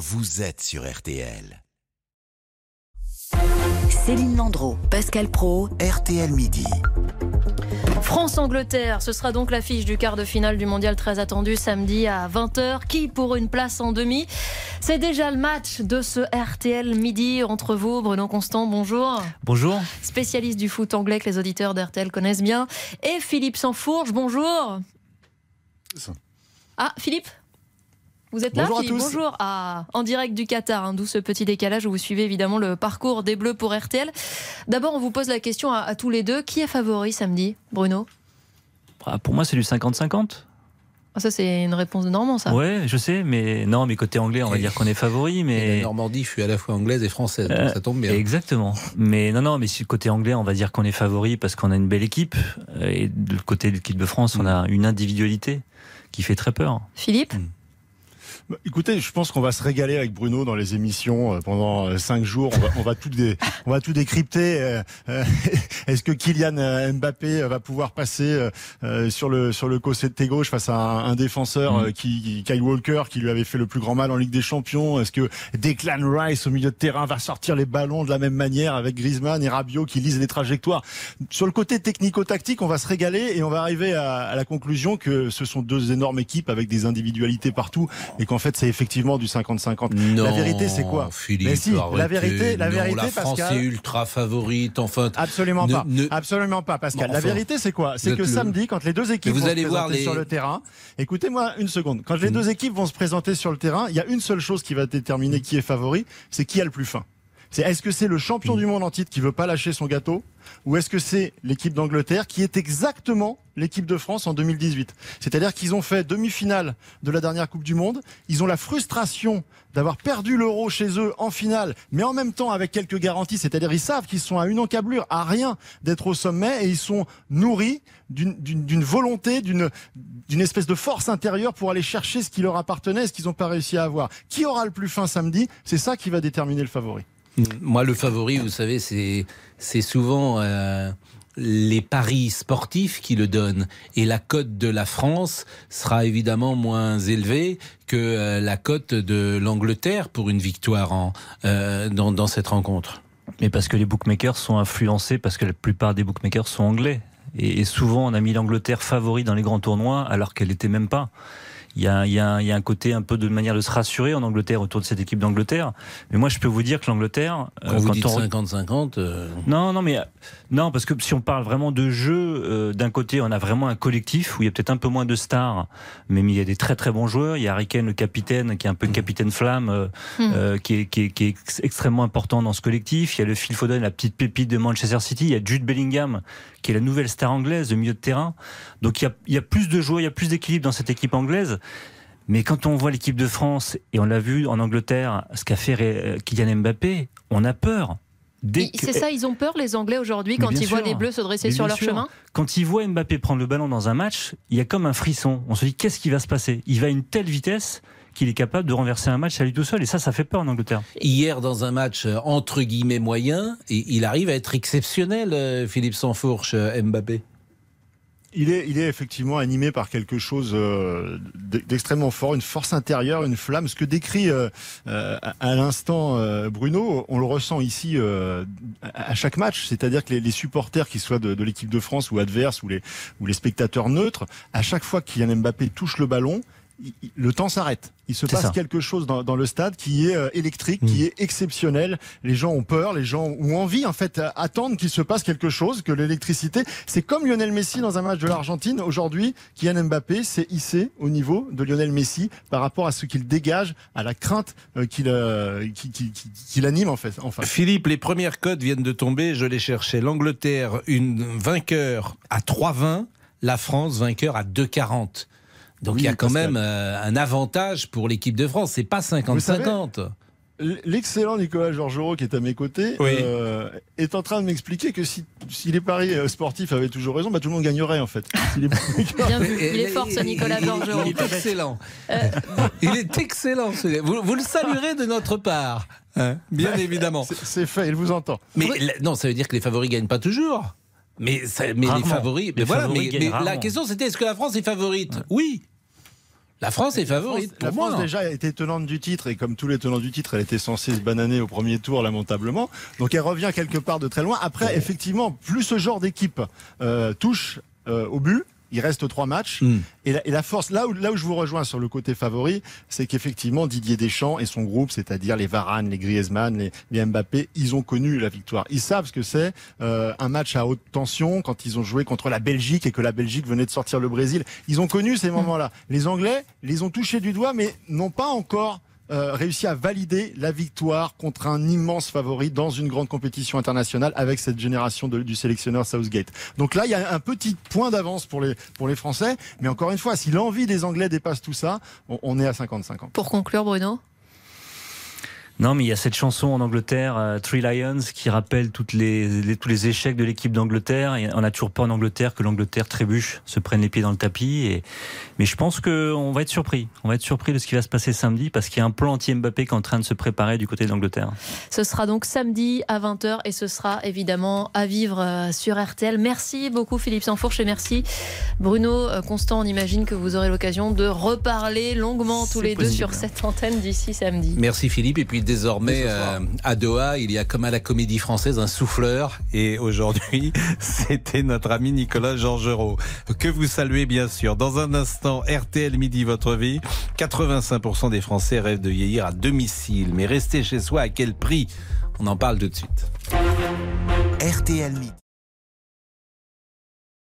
vous êtes sur RTL. Céline Landreau, Pascal Pro, RTL Midi. France-Angleterre, ce sera donc l'affiche du quart de finale du mondial très attendu samedi à 20h. Qui pour une place en demi? C'est déjà le match de ce RTL midi entre vous, Bruno Constant, bonjour. Bonjour. Spécialiste du foot anglais que les auditeurs d'RTL connaissent bien. Et Philippe Sansfourge, bonjour. Ah, Philippe? Vous êtes là, Bonjour à Philippe tous. Bonjour. Ah, en direct du Qatar, hein, d'où ce petit décalage où vous suivez évidemment le parcours des Bleus pour RTL. D'abord, on vous pose la question à, à tous les deux. Qui est favori samedi, Bruno? Ah, Pour moi, c'est du 50-50. Ah, Ça, c'est une réponse de Normand, ça. Ouais, je sais, mais non, mais côté anglais, on va dire qu'on est favori, Et mais. la Normandie, je suis à la fois anglaise et française, donc Euh, ça tombe bien. Exactement. Mais non, non, mais si côté anglais, on va dire qu'on est favori parce qu'on a une belle équipe. Et de côté de l'équipe de France, on a une individualité qui fait très peur. Philippe? Bah, Écoutez, je pense qu'on va se régaler avec Bruno dans les émissions euh, pendant euh, cinq jours. On va, on va tout, dé- on va tout décrypter. Euh, Est-ce que Kylian Mbappé va pouvoir passer sur le sur le côté gauche face à un, un défenseur Mm. qui, qui- Kyle Walker qui lui avait fait le plus grand mal en Ligue des Champions? Est-ce que Declan Rice au milieu de terrain va sortir les ballons de la même manière avec Griezmann et Rabiot qui lisent les trajectoires? Sur le côté technico-tactique, on va se régaler et on va arriver à, à la conclusion que ce sont deux énormes équipes avec des individualités partout et qu'en fait c'est effectivement du 50-50. Non, La vérité, c'est quoi? Philippe, Mais si, la vérité- la Non, vérité, la France Pascal- est ultra favorite. Enfin, Absolument Ne- pas. ne- Absolument pas, Pascal. Bon, la vérité, c'est quoi? C'est que le- samedi, quand les deux équipes vous vont allez se voir les- sur le terrain, écoutez-moi une seconde. Quand les Mm. deux équipes vont se présenter sur le terrain, il y a une seule chose qui va déterminer qui est favori, c'est qui a le plus faim. C'est est-ce que c'est le champion Mm. du monde en titre qui veut pas lâcher son gâteau ou est-ce que c'est l'équipe d'Angleterre qui est exactement l'équipe de France en 2018 C'est-à-dire qu'ils ont fait demi-finale de la dernière Coupe du Monde, ils ont la frustration d'avoir perdu l'euro chez eux en finale, mais en même temps avec quelques garanties, c'est-à-dire ils savent qu'ils sont à une encablure, à rien d'être au sommet et ils sont nourris d'une- volonté, d'une espèce de force intérieure pour aller chercher ce qui leur appartenait ce qu'ils n'ont pas réussi à avoir. Qui aura le plus fin samedi? C'est ça qui va déterminer le favori. Moi, le favori, vous savez, c'est souvent euh, les paris sportifs qui le donnent. Et la cote de la France sera évidemment moins élevée que euh, la cote de l'Angleterre pour une victoire euh, dans, cette rencontre. Mais parce que les bookmakers sont influencés, parce que la plupart des bookmakers sont anglais. Et souvent, on a mis l'Angleterre favori dans les grands tournois, alors qu'elle n'était même pas. Il y, a, il, y a, il y a un côté un peu de manière de se rassurer en Angleterre autour de cette équipe d'Angleterre. Mais moi, je peux vous dire que l'Angleterre, Quand euh, vous dites on 50-50, euh, Non, non, mais euh, non, parce que si on parle vraiment de jeu, euh, d'un côté, on a vraiment un collectif où il y a peut-être un peu moins de stars, mais il y a des très très bons joueurs. Il y a Harry Kane, le capitaine, qui est un peu le capitaine flamme, euh, euh, qui, est, qui, est, qui est ex- extrêmement important dans ce collectif. Il y a le Phil Foden, la petite pépite de Manchester City. Il y a Jude Bellingham, qui est la nouvelle star anglaise de milieu de terrain. Donc il y a, il y a plus de joueurs, il y a plus d'équilibre dans cette équipe anglaise. Mais quand on voit l'équipe de France, et on l'a vu en Angleterre, ce qu'a fait euh, Kylian Mbappé, on a peur. Que- C'est ça, ils ont peur, les Anglais, aujourd'hui, quand ils voient les Bleus se dresser Mais sur leur sûr. chemin Quand ils voient Mbappé prendre le ballon dans un match, il y a comme un frisson. On se dit qu'est-ce qui va se passer? Il va à une telle vitesse qu'il est capable de renverser un match à lui tout seul. Et ça, ça fait peur en Angleterre. Hier, dans un match euh, entre guillemets moyen, il arrive à être exceptionnel, euh, Philippe Sansfourche, euh, Mbappé. Il est, il est effectivement animé par quelque chose euh, d'extrêmement fort, une force intérieure, une flamme. Ce que décrit euh, euh, à l'instant Bruno, on le ressent ici à chaque match. C'est-à-dire que les, supporters, qu'ils soient de, l'équipe de France ou adverses, ou les, ou spectateurs neutres, à chaque fois Kylian Mbappé touche le ballon, le temps s'arrête. Il se passe ça. quelque chose dans, dans le stade qui est euh, électrique, Mm. qui est exceptionnel. Les gens ont peur, les gens ont envie en fait, à- attendent qu'il se passe quelque chose, que l'électricité. C'est comme Lionel Messi dans un match de l'Argentine. Aujourd'hui, Kylian Mbappé s'est hissé au niveau de Lionel Messi par rapport à ce qu'il dégage, à la crainte euh, qu'il euh, qui, qui, qui, qui l'anime en fait. Enfin. Philippe, les premières cotes viennent de tomber, je les cherchais. L'Angleterre, une vainqueur à 3,20, la France, vainqueur à 2,40. Donc Oui, il y a quand Pascal. même euh, un avantage pour l'équipe de France. C'est pas 50-50. L'excellent Nicolas Georgerot qui est à mes côtés Oui. euh, est en train de m'expliquer que si, si les paris euh, sportifs avaient toujours raison, bah, tout le monde gagnerait en fait. Si les- Bien vu. Il est fort, ce Nicolas Georgerot. Il est excellent. Il est excellent. ce- Vous, vous le saluerez de notre part, hein, bien évidemment. C'est- fait, il vous entend. Mais la- non, ça veut dire que les favoris gagnent pas toujours. Mais, ça- mais les favoris. Les mais voilà, favoris mais, la question c'était est-ce que la France est favorite Oui. La France est favorite. La pour France, moi. déjà était tenante du titre et comme tous les tenants du titre, elle était censée se bananer au premier tour lamentablement. Donc elle revient quelque part de très loin. Après, effectivement, plus ce genre d'équipe euh, touche euh, au but. Il reste trois matchs. Et, la, et la force, là où, là où je vous rejoins sur le côté favori, c'est qu'effectivement, Didier Deschamps et son groupe, c'est-à-dire les Varane, les Griezmann, les, les Mbappé, ils ont connu la victoire. Ils savent ce que c'est euh, un match à haute tension quand ils ont joué contre la Belgique et que la Belgique venait de sortir le Brésil. Ils ont connu ces moments-là. Les Anglais les ont touchés du doigt, mais n'ont pas encore euh, réussi à valider la victoire contre un immense favori dans une grande compétition internationale avec cette génération du sélectionneur Southgate. Donc là, il y a un petit point d'avance pour les, pour les Français. Mais encore une fois, si l'envie des Anglais dépasse tout ça, on, on est à 55 ans. Pour conclure, Bruno? Non, mais il y a cette chanson en Angleterre, euh, Three Lions, qui rappelle toutes les, les- tous les échecs de l'équipe d'Angleterre. Et on n'a toujours pas en Angleterre que l'Angleterre trébuche, se prenne les pieds dans le tapis. Et... Mais je pense qu'on va être surpris. On va être surpris de ce qui va se passer samedi parce qu'il y a un plan anti-Mbappé qui est en train de se préparer du côté d'Angleterre. Ce sera donc samedi à 20h et ce sera évidemment à vivre euh, sur RTL. Merci beaucoup Philippe Sanfourche et merci Bruno euh, Constant. On imagine que vous aurez l'occasion de reparler longuement tous les deux sur cette antenne d'ici samedi. Merci Philippe. Et puis désormais, euh, à Doha, il y a comme à la comédie française un souffleur. Et aujourd'hui, c'était notre ami Nicolas Georgerot, que vous saluez bien sûr. Dans un instant, RTL Midi, votre vie. 85% des Français rêvent de vieillir à domicile. Mais rester chez soi, à quel prix? On en parle tout de suite. RTL Midi.